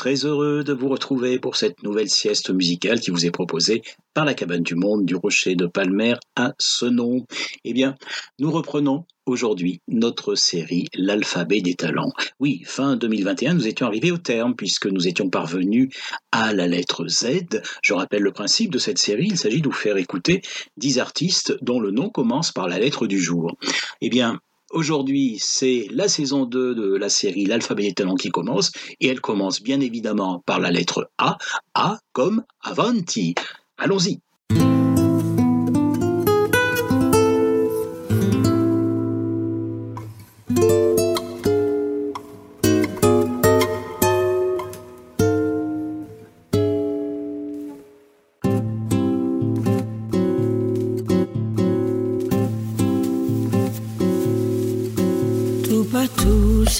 très heureux de vous retrouver pour cette nouvelle sieste musicale qui vous est proposée par la cabane du monde du rocher de Palmer à Senon. Eh bien, nous reprenons aujourd'hui notre série L'alphabet des talents. Oui, fin 2021, nous étions arrivés au terme puisque nous étions parvenus à la lettre Z. Je rappelle le principe de cette série, il s'agit de vous faire écouter 10 artistes dont le nom commence par la lettre du jour. Eh bien, Aujourd'hui, c'est la saison 2 de la série L'alphabet des talents qui commence, et elle commence bien évidemment par la lettre A, A comme Avanti. Allons-y.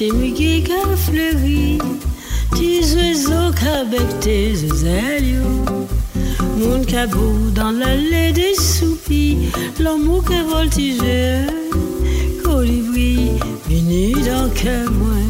ces muguets qu'elle fleurit, tes oiseaux qu'avec tes ailes. Mon cabot dans l'allée des soupirs, l'amour que voltige, colibri, muni dans que moi.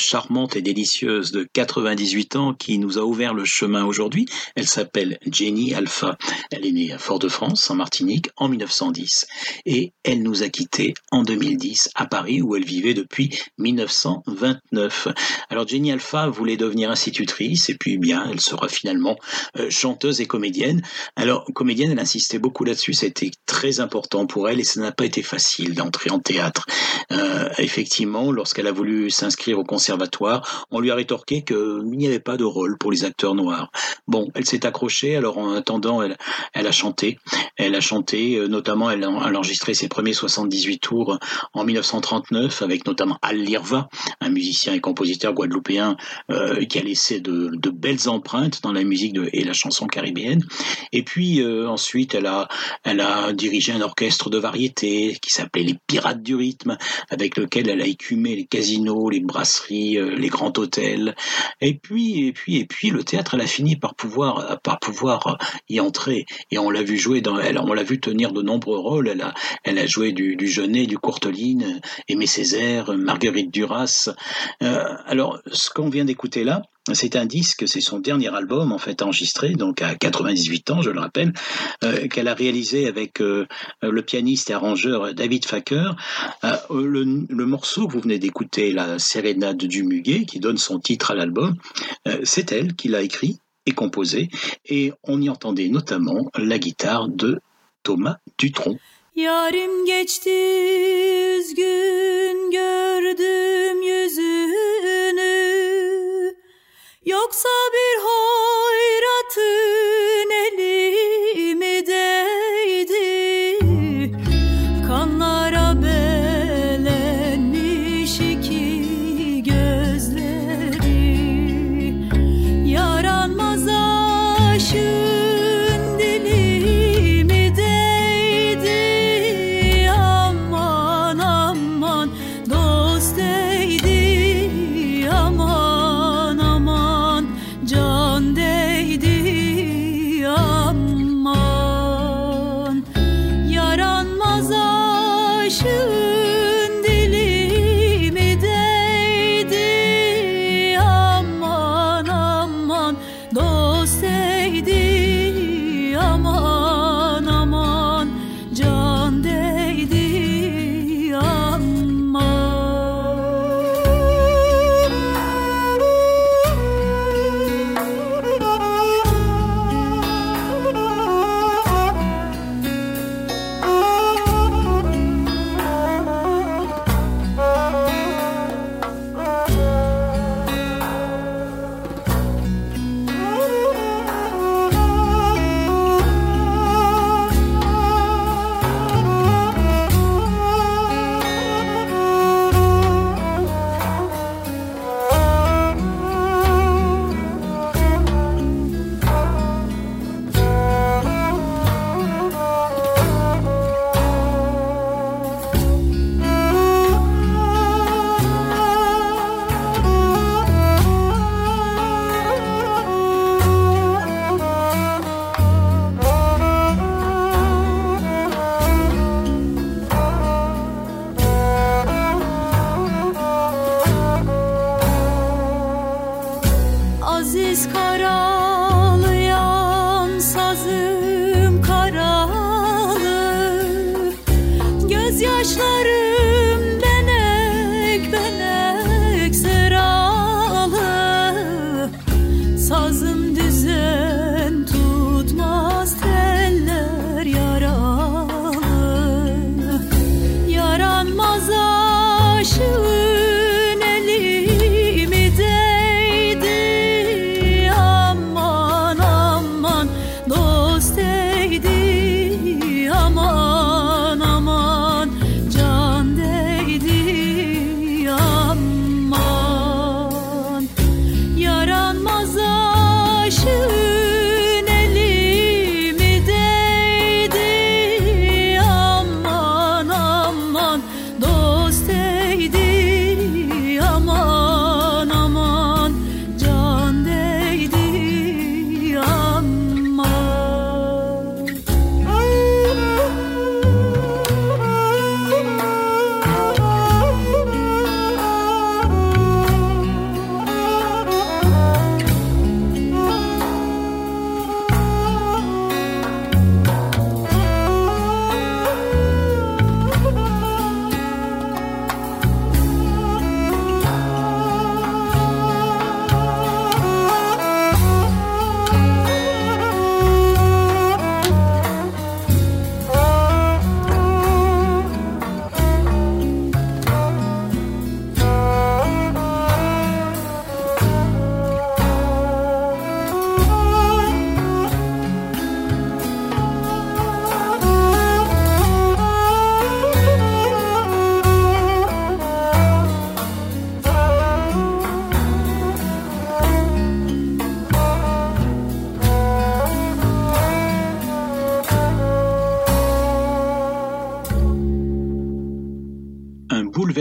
charmante et délicieuse de 98 ans qui nous a ouvert le chemin aujourd'hui. Elle s'appelle Jenny Alpha. Elle est née à Fort-de-France, en Martinique, en 1910. Et elle nous a quittés en 2010 à Paris où elle vivait depuis 1929. Alors Jenny Alpha voulait devenir institutrice et puis bien, elle sera finalement euh, chanteuse et comédienne. Alors comédienne, elle insistait beaucoup là-dessus, c'était très important pour elle et ça n'a pas été facile d'entrer en théâtre. Euh, effectivement, lorsqu'elle a voulu s'inscrire au on lui a rétorqué qu'il n'y avait pas de rôle pour les acteurs noirs. Bon, elle s'est accrochée, alors en attendant, elle, a chanté. Elle a chanté, euh, notamment, elle a, enregistré ses premiers 78 tours en 1939 avec notamment Al Lirva, un musicien et compositeur guadeloupéen euh, qui a laissé de, belles empreintes dans la musique et la chanson caribéenne. Et puis euh, ensuite, elle a, elle a dirigé un orchestre de variété qui s'appelait les Pirates du rythme, avec lequel elle a écumé les casinos, les brasseries, euh, les grands hôtels. Et puis, et puis, et puis, le théâtre, elle a fini par pouvoir, par pouvoir y entrer. Et on l'a vu jouer dans, elle, on l'a vu tenir de nombreux rôles. Elle a, elle a joué du, du Genet, du Courteline, Aimé Césaire, Marguerite Duras. Euh, alors, ce qu'on vient d'écouter là, c'est un disque, c'est son dernier album en fait enregistré, donc à 98 ans, je le rappelle, euh, qu'elle a réalisé avec euh, le pianiste et arrangeur David Facker. Euh, le, morceau que vous venez d'écouter, la Sérénade du Muguet, qui donne son titre à l'album, c'est elle qui l'a écrit et composé, et on y entendait notamment la guitare de Thomas Dutronc. Yoksa bir hoyratın eli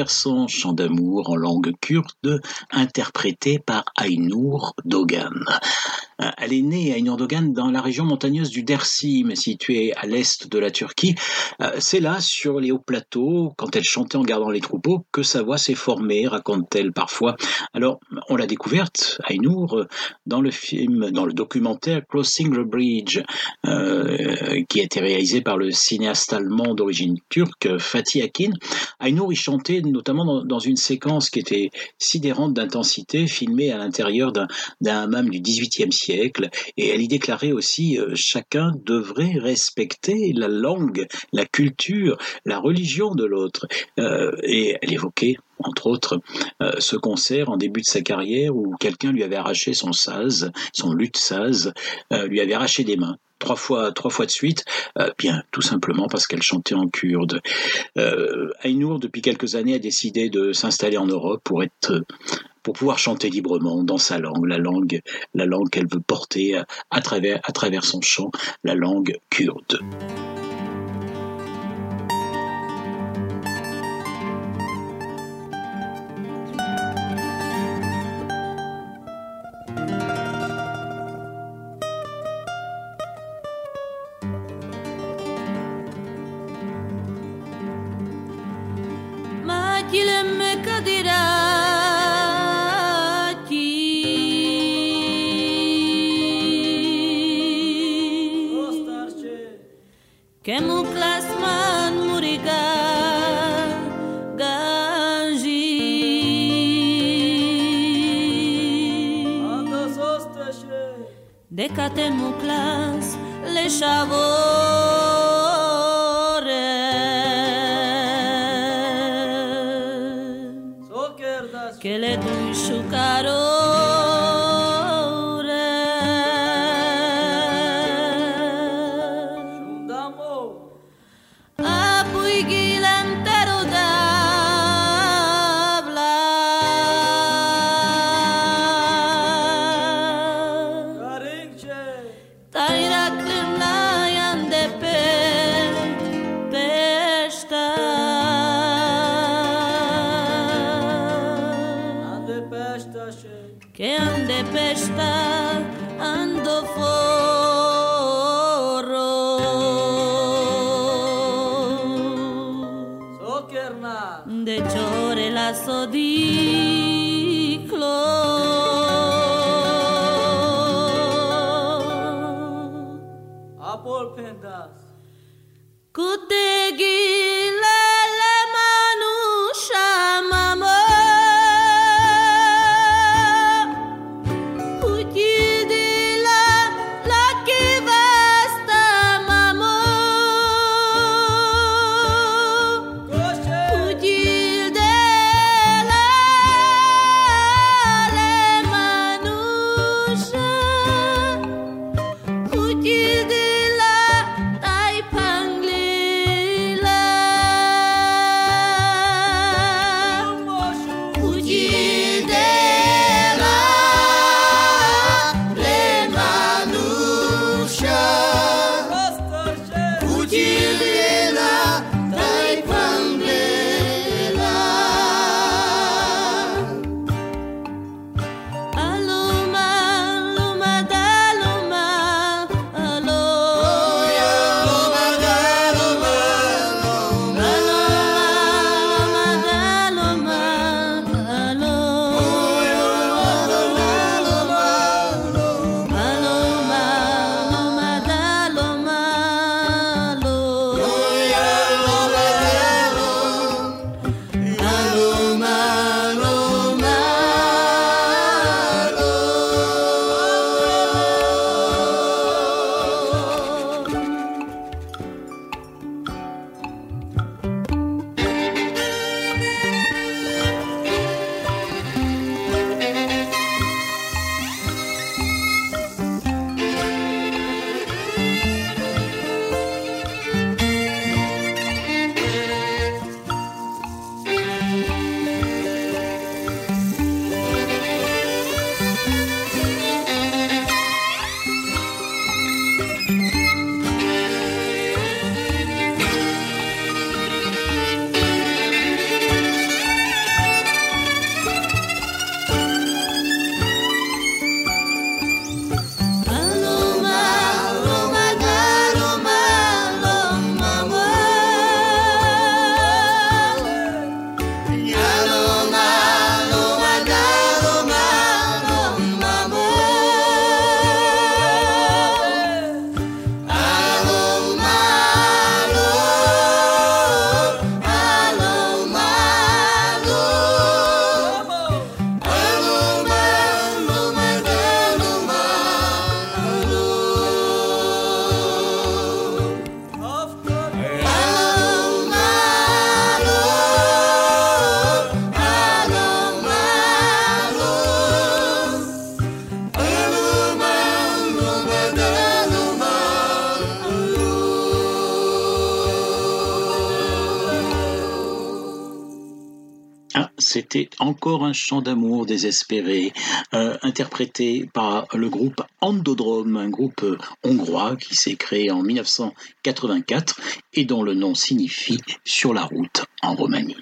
bouleversant chant d'amour en langue kurde interprété par Aynur Dogan. Euh, elle est née, Aynur Dogan, dans la région montagneuse du Dersim, située à l'est de la Turquie. Euh, c'est là, sur les hauts plateaux, quand elle chantait en gardant les troupeaux, que sa voix s'est formée, raconte-t-elle parfois. Alors, on l'a découverte, Aynur, dans le film, dans le documentaire Crossing the Bridge, euh, qui a été réalisé par le cinéaste allemand d'origine turque, Fatih Akin. Aynur y chantait notamment dans, une séquence qui était sidérante d'intensité, filmée à l'intérieur d'un hammam du XVIIIe siècle, et elle y déclarait aussi euh, chacun devrait respecter la langue, la culture, la religion de l'autre. Euh, et elle évoquait entre autres, euh, ce concert en début de sa carrière où quelqu'un lui avait arraché son saz, son luth saz, lui avait arraché des mains trois fois, trois fois de suite, bien tout simplement parce qu'elle chantait en kurde. Aynur, depuis quelques années, a décidé de s'installer en Europe pour être pour pouvoir chanter librement dans sa langue, la langue, la langue qu'elle veut porter à travers, à travers son chant, la langue kurde. que muklasman muriga ganji. Le shavot c'était encore un chant d'amour désespéré, euh, interprété par le groupe Andodrome, un groupe hongrois qui s'est créé en 1984 et dont le nom signifie sur la route en Roumanie.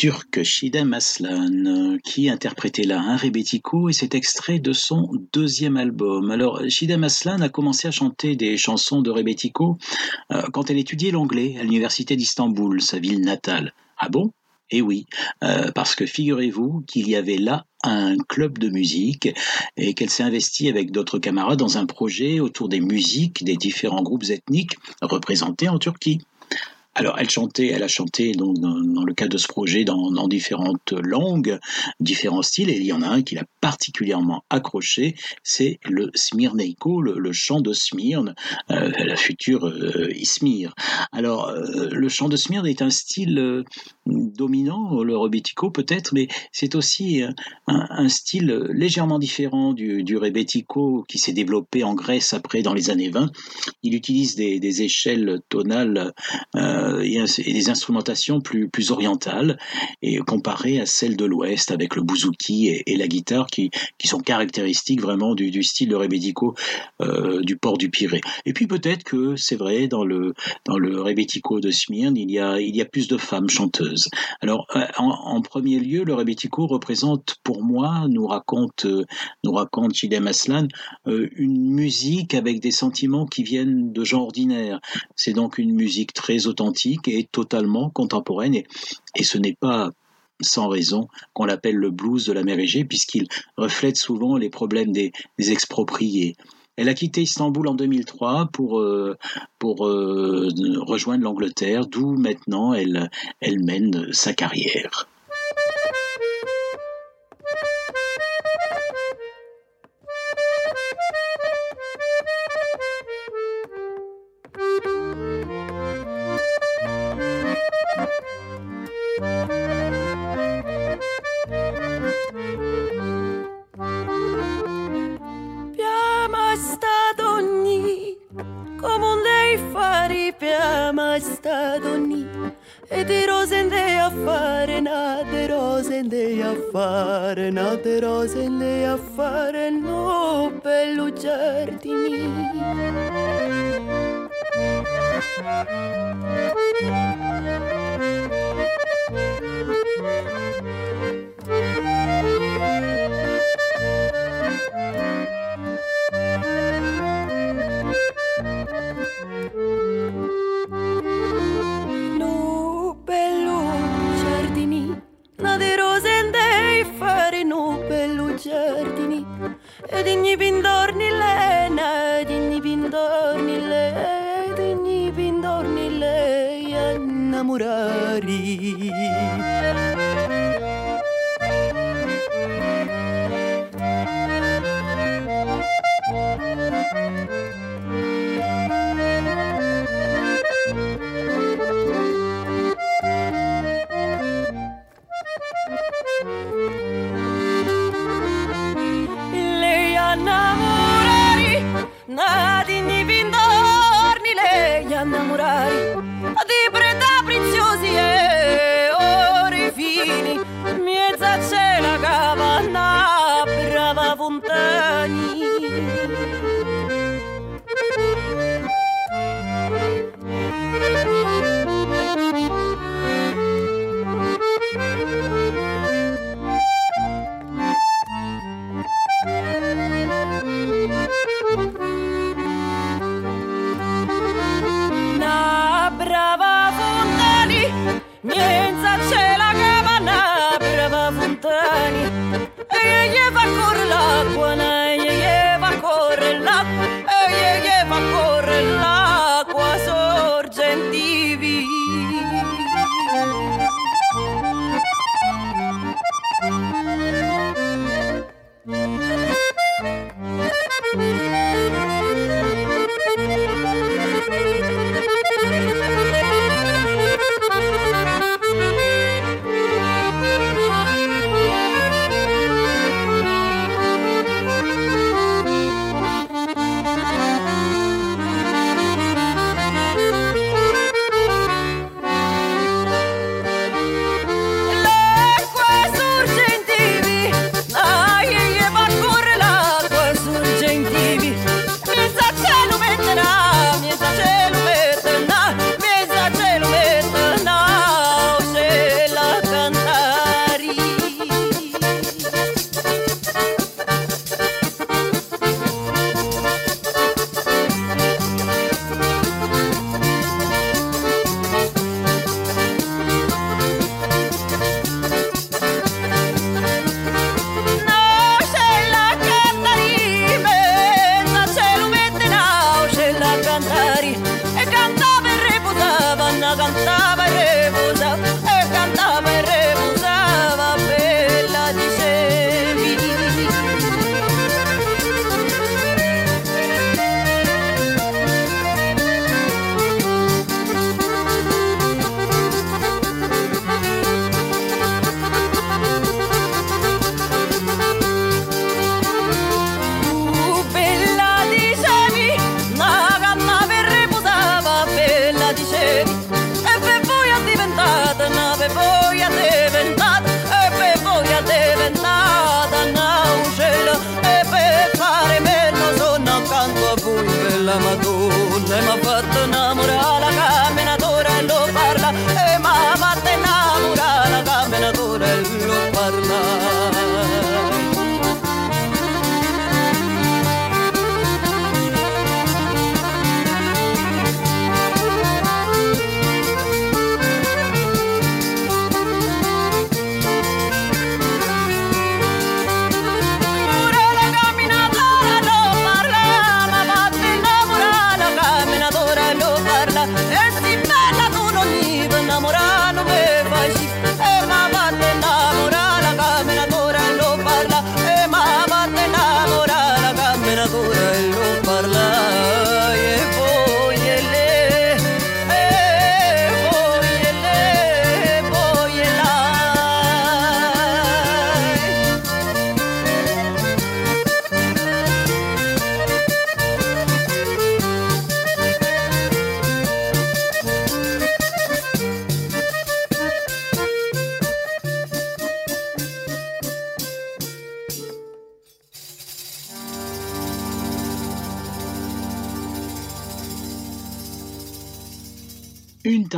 Turc Shidem Aslan, qui interprétait là un rebetiko et cet extrait de son deuxième album. Alors, Shidem Aslan a commencé à chanter des chansons de rebetiko euh, quand elle étudiait l'anglais à l'université d'Istanbul, sa ville natale. Ah bon? Et oui, euh, parce que figurez-vous qu'il y avait là un club de musique et qu'elle s'est investie avec d'autres camarades dans un projet autour des musiques des différents groupes ethniques représentés en Turquie. Alors, elle chantait, elle a chanté donc dans, le cadre de ce projet dans, différentes langues, différents styles, et il y en a un qui l'a particulièrement accroché, c'est le Smirneiko, le, chant de Smyrne, euh, la future euh, Ismir. Alors, euh, le chant de Smyrne est un style dominant, le rebetiko peut-être, mais c'est aussi un, style légèrement différent du, du rebetiko qui s'est développé en Grèce après dans les années 20. Il utilise des, des échelles tonales euh, et, des instrumentations plus, plus orientales et comparées à celles de l'Ouest avec le bouzouki et, la guitare qui, qui sont caractéristiques vraiment du, style de rebetiko euh, du port du Pirée. Et puis peut-être que c'est vrai dans le dans le rebetiko de Smyrne il y a il y a plus de femmes chanteuses. Alors euh, en, premier lieu le rebetiko représente pour moi nous raconte nous raconte Chidem Aslan une musique avec des sentiments qui viennent de gens ordinaires. C'est donc une musique très authentique et totalement contemporaine. Et, ce n'est pas sans raison qu'on l'appelle le blues de la mer Égée, puisqu'il reflète souvent les problèmes des, expropriés. Elle a quitté Istanbul en 2003 pour, euh, pour euh, rejoindre l'Angleterre, d'où maintenant elle, elle mène sa carrière. poderosa, Ele a fará. living.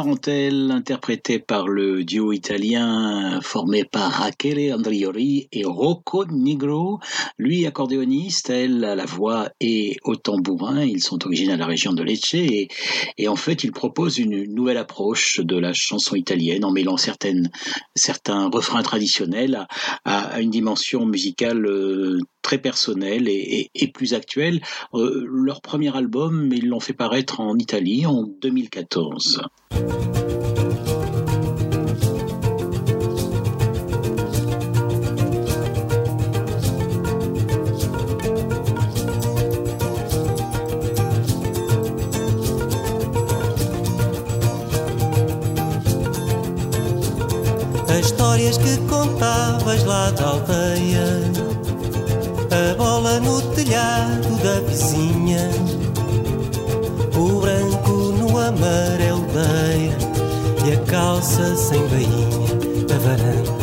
Tarantelle, interprétée par le duo italien formé par Rachele Andrioli et Rocco Nigro, lui accordéoniste, elle à la voix et au tambourin. Ils sont originaires de la région de Lecce et, en fait ils proposent une nouvelle approche de la chanson italienne en mêlant certains refrains traditionnels à, à une dimension musicale euh, très personnelle et, plus actuelle. Euh, leur premier album, ils l'ont fait paraître en Italie en 2014. As histórias que calça sem bainha, a varanda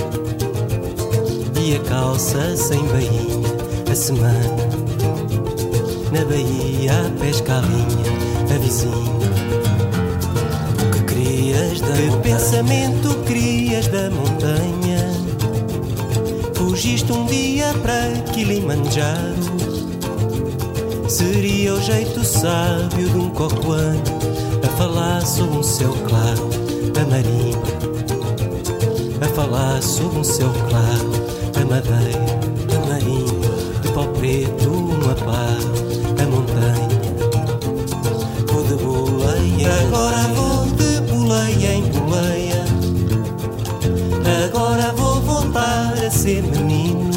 e a calça sem bainha, a semana na baía a pesca a linha, a vizinha. O que crias da que pensamento crias da montanha? Fugiste um dia para Kilimanjaro. Seria o jeito sábio de um cocoano a falar sobre um céu claro, a marimba. A falar sobre um céu claro, a madeira, a marimba, de pau preto, uma pá, a montanha. Vou de boleia, agora vou de boleia em boleia. Agora vou voltar a ser menino.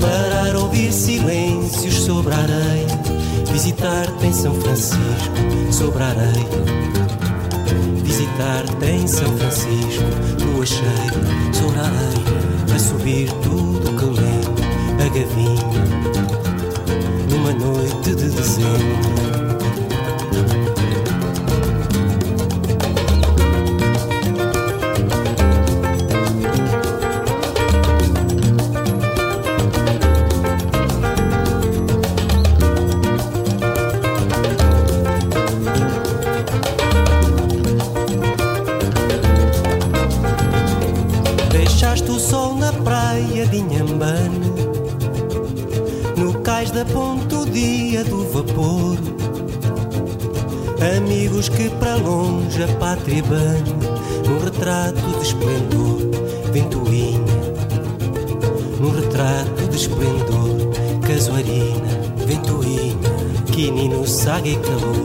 Parar ouvir silêncios sobre a areia. Visitar-te em São Francisco, sobre a areia. Visitar-te em São Francisco, lua cheia, sobre a subir tudo que lembra a gavinha. Numa noite de dezembro. Bane Num retrato de esplendor, ventoinha. Num retrato de esplendor, casuarina, ventoinha. Quinino, saga e calor,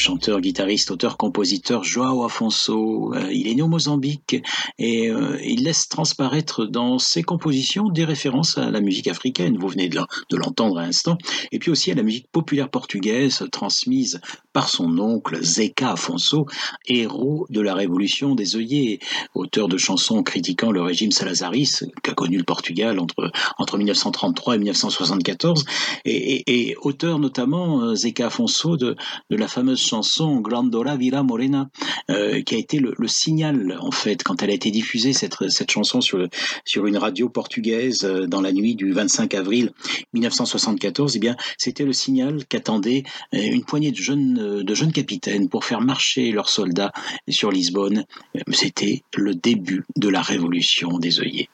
chanteur, guitariste, auteur, compositeur Joao Afonso. Euh, il est né au Mozambique et euh, il laisse transparaître dans ses compositions des références à la musique africaine. Vous venez de l'en- de l'entendre à l'instant. Et puis aussi à la musique populaire portugaise transmise par son oncle Zeca Afonso, héros de la révolution des œillets, auteur de chansons critiquant le régime salazariste qu'a connu le Portugal entre, entre 1933 et 1974 et, et- et auteur notamment euh, Zeca Afonso de, de la fameuse chanson Grandola Villa Morena, euh, qui a été le, signal en fait quand elle a été diffusée cette, cette chanson sur, sur une radio portugaise euh, dans la nuit du 25 avril 1974. Eh bien, c'était le signal qu'attendaient euh, une poignée de jeunes de jeunes capitaines pour faire marcher leurs soldats sur Lisbonne. C'était le début de la révolution des œillets.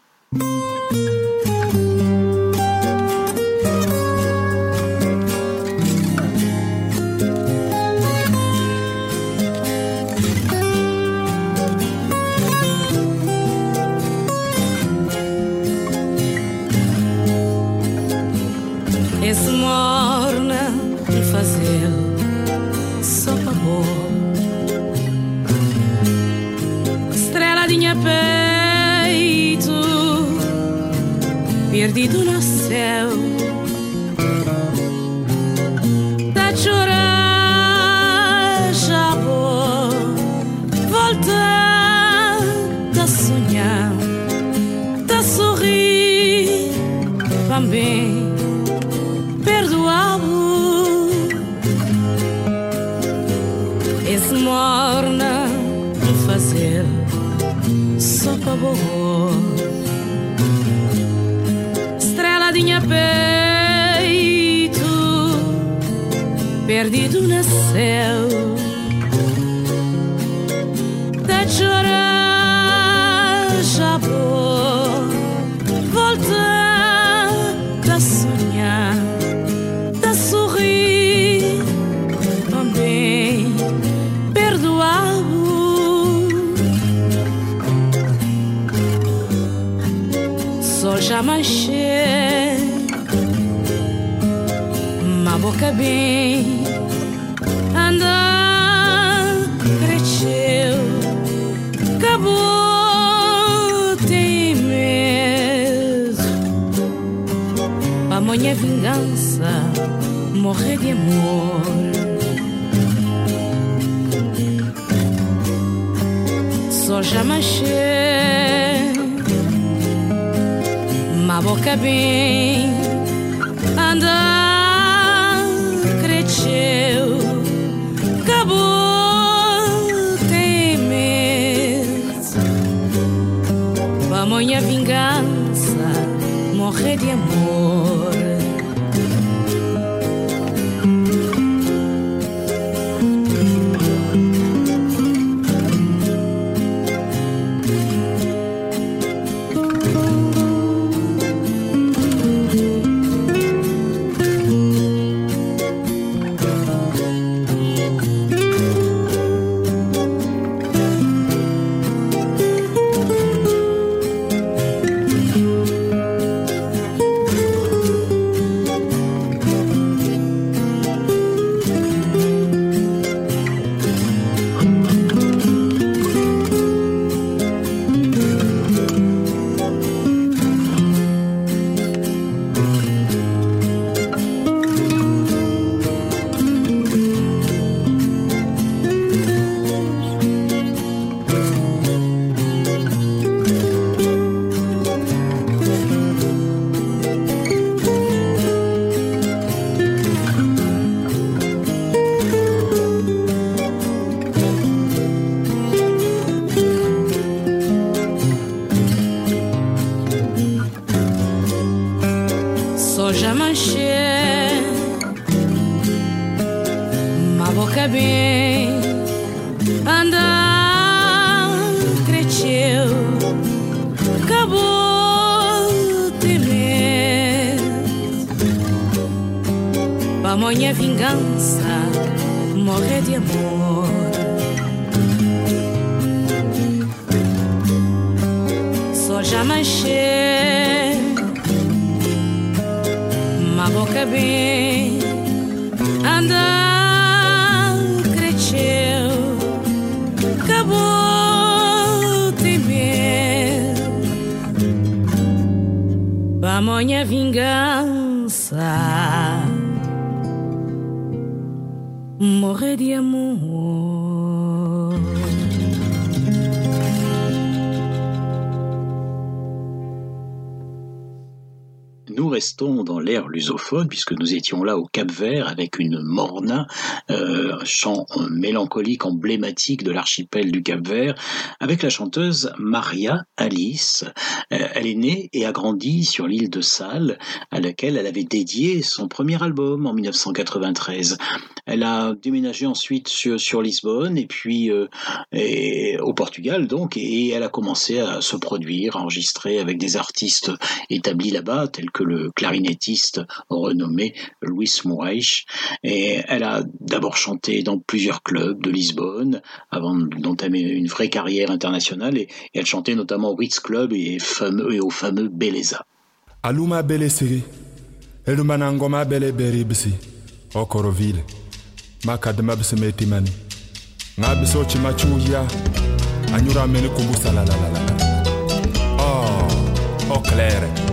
peito, perdido no céu. Da chorar, já vou voltar da sonhar, da sorrir também. Perdoá-lo, es morna. Boa. Estreladinha peito, perdido no céu. Tá a Só já manchei uma boca bem anda cresceu acabou tem medo a minha vingança morrer de amor. Só já manchei uma boca bem. Anda cresceu. Acabou tem medo. A minha vingança morrer de amor. teríamos dans l'ère lusophone, puisque nous étions là au Cap Vert avec une morna, euh, chant mélancolique emblématique de l'archipel du Cap Vert, avec la chanteuse Maria Alice. Euh, elle est née et a grandi sur l'île de Salles, à laquelle elle avait dédié son premier album en 1993. Elle a déménagé ensuite sur, Lisbonne et puis euh, au Portugal donc, et elle a commencé à se produire, à enregistrer avec des artistes établis là-bas, tels que le clarinettiste renommé Luis Moraes. Et elle a d'abord chanté dans plusieurs clubs de Lisbonne avant d'entamer une vraie carrière internationale et, elle chantait notamment au Ritz Club et, fameux, et au fameux Beleza. Aluma Belesiri, Elumanangoma Bele Beribsi, Okoroville, Makadma Bsemetimani, Ngabiso Chimachuya, Anyura Mene Kumbusa la la la la. Oh, oh claire.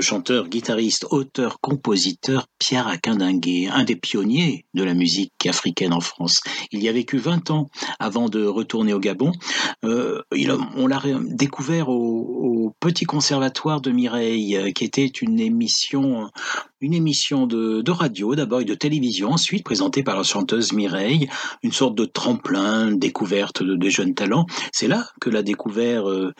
Chanteur, guitariste, auteur, compositeur Pierre Aquindinguet, un des pionniers de la musique africaine en France. Il y a vécu 20 ans avant de retourner au Gabon. Euh, on l'a découvert au, Petit Conservatoire de Mireille, euh, qui était une émission une émission de, radio d'abord et de télévision, ensuite présentée par la chanteuse Mireille, une sorte de tremplin, découverte de, jeunes talents. C'est là que l'a découvert euh,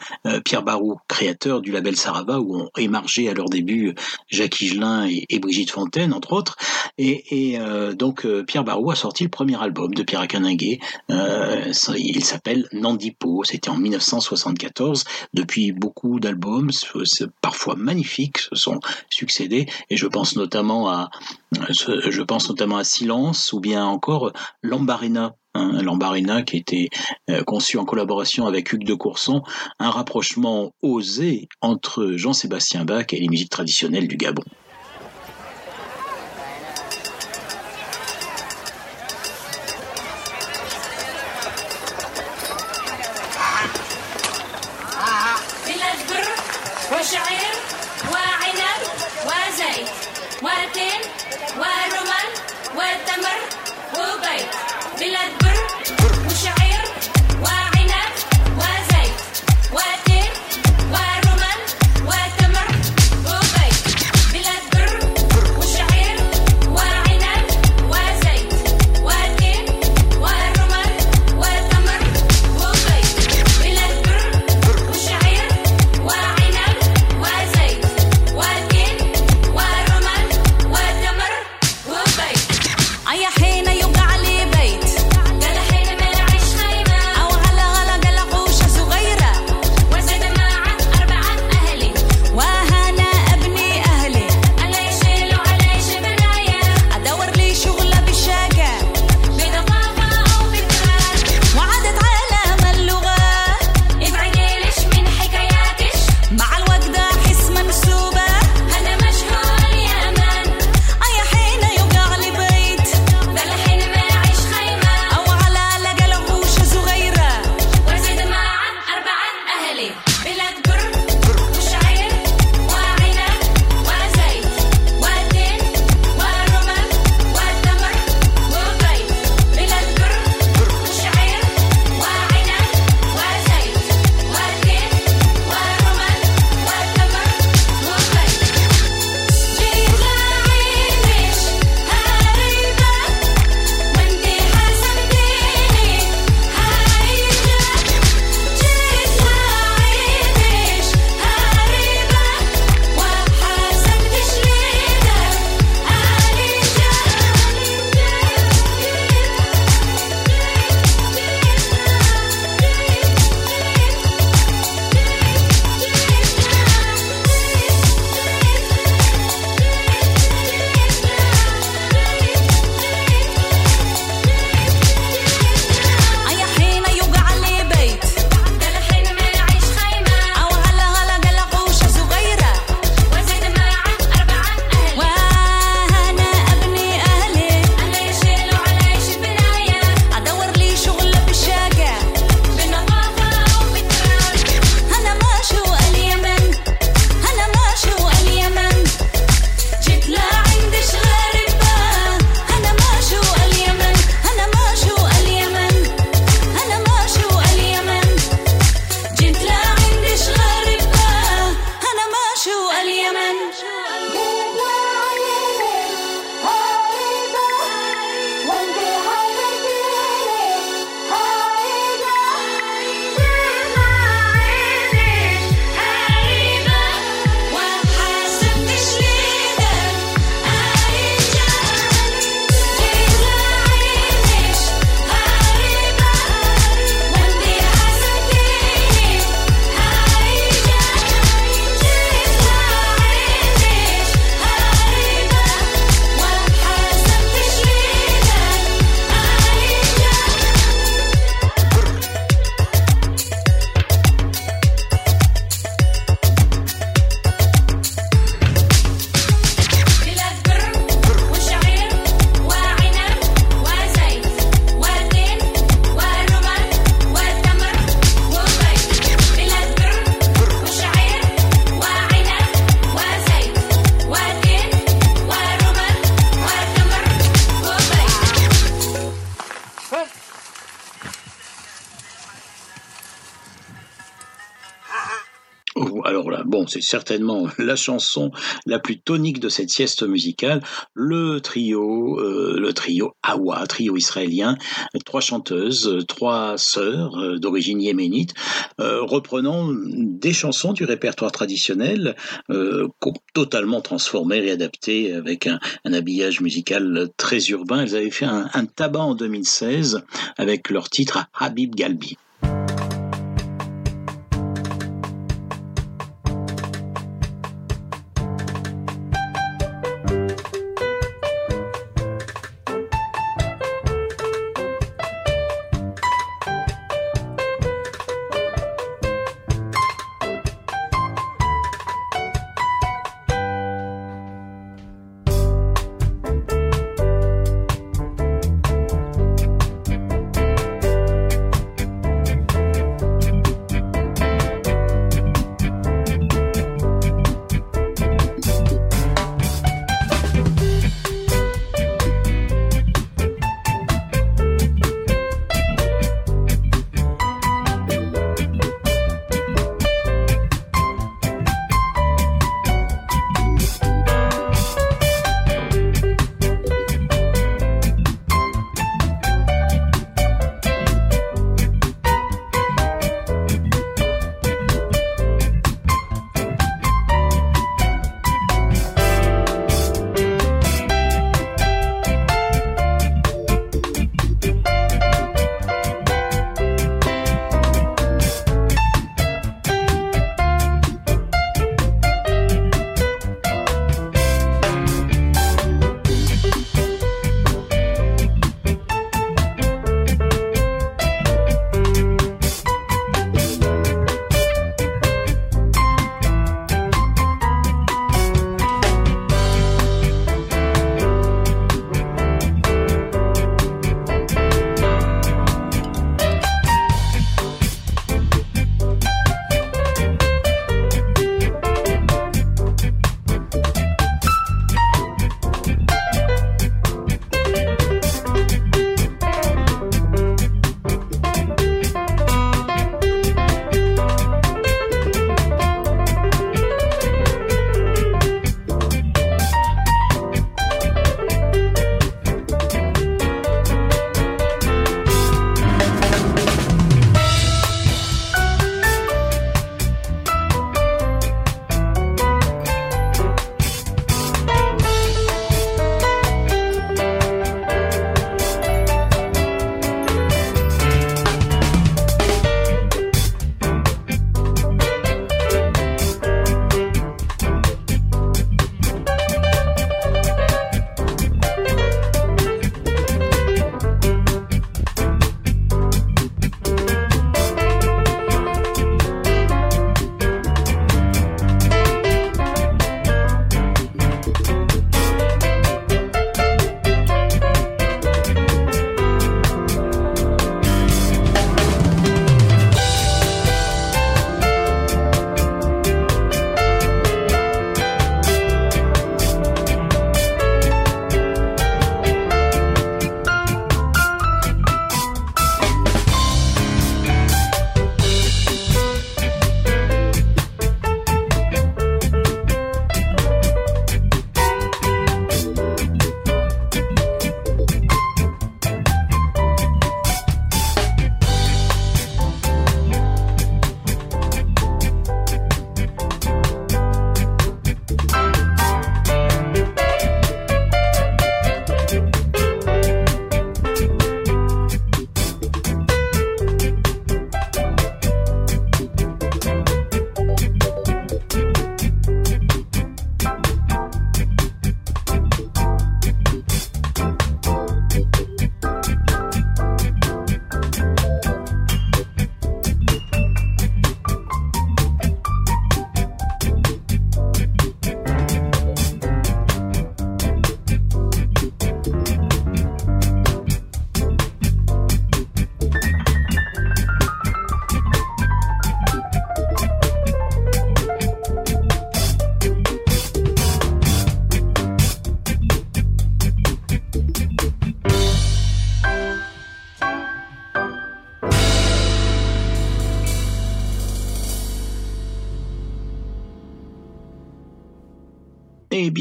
Pierre Barou, créateur du label Sarava, où ont émargé à leur début Jacques Higelin et, Brigitte Fontaine, entre autres. Et, euh, donc Pierre Barou a sorti le premier album de Pierre Akaningué. il s'appelle Nandipo. C'était en 1974. Depuis beaucoup d'albums, parfois magnifiques, se sont succédés. Et je pense notamment à, je pense notamment à Silence ou bien encore Lambarina. Lambarina qui était euh, conçu en collaboration avec Hugues de Courson, un rapprochement osé entre Jean-Sébastien Bach et les musiques traditionnelles du Gabon. C'est certainement la chanson la plus tonique de cette sieste musicale. Le trio, euh, trio Awa, trio israélien, trois chanteuses, trois sœurs euh, d'origine yéménite, euh, reprenant des chansons du répertoire traditionnel, totalement transformées, réadaptées avec un, habillage musical très urbain. Elles avaient fait un tabac en 2016 avec leur titre Habib Galbi.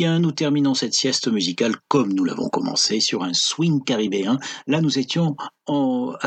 Nous terminons cette sieste musicale comme nous l'avons commencé sur un swing caribéen. Là, nous étions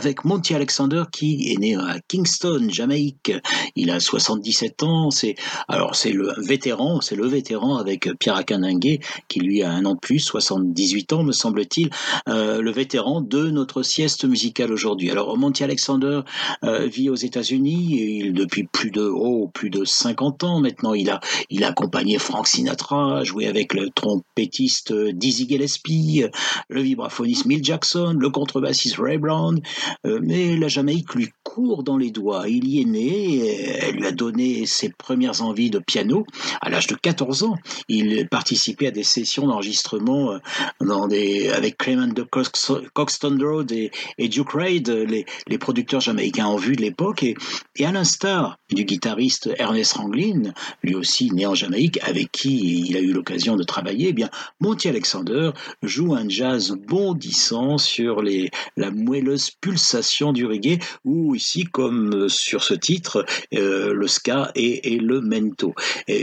avec Monty Alexander qui est né à Kingston, Jamaïque. Il a 77 ans. C'est alors c'est le vétéran, c'est le vétéran avec Pierre Akindengue qui lui a un an de plus, 78 ans me semble-t-il, euh, le vétéran de notre sieste musicale aujourd'hui. Alors Monty Alexander euh, vit aux États-Unis depuis plus de oh, plus de 50 ans maintenant. Il a il a accompagné Frank Sinatra, joué avec le trompettiste Dizzy Gillespie, le vibraphoniste Mill Jackson, le contrebassiste Ray Brown euh, mais la Jamaïque lui court dans les doigts. Il y est né, elle lui a donné ses premières envies de piano à l'âge de 14 ans. Il participait à des sessions d'enregistrement euh, avec Clement de Coxton Road et, Duke Reid, les, producteurs jamaïcains en vue de l'époque. Et, à l'instar du guitariste Ernest Ranglin, lui aussi né en Jamaïque, avec qui il a eu l'occasion de travailler, eh bien Monty Alexander joue un jazz bondissant sur la moelle pulsation du reggae, ou ici, comme euh, sur ce titre, euh, le ska et, le mento.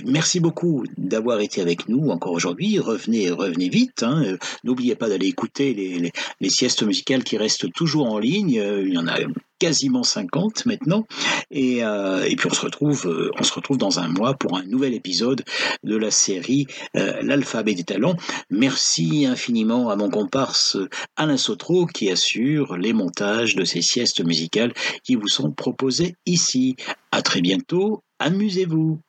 merci beaucoup d'avoir été avec nous encore aujourd'hui. Revenez, revenez vite. Hein. N'oubliez pas d'aller écouter les, les, siestes musicales qui restent toujours en ligne. Il y en a quasiment 50 maintenant. Et, euh, et, puis on se retrouve, euh, on se retrouve dans un mois pour un nouvel épisode de la série euh, L'alphabet des talents. Merci infiniment à mon comparse Alain Sotro qui assure les montages de ces siestes musicales qui vous sont proposées ici. À très bientôt. Amusez-vous.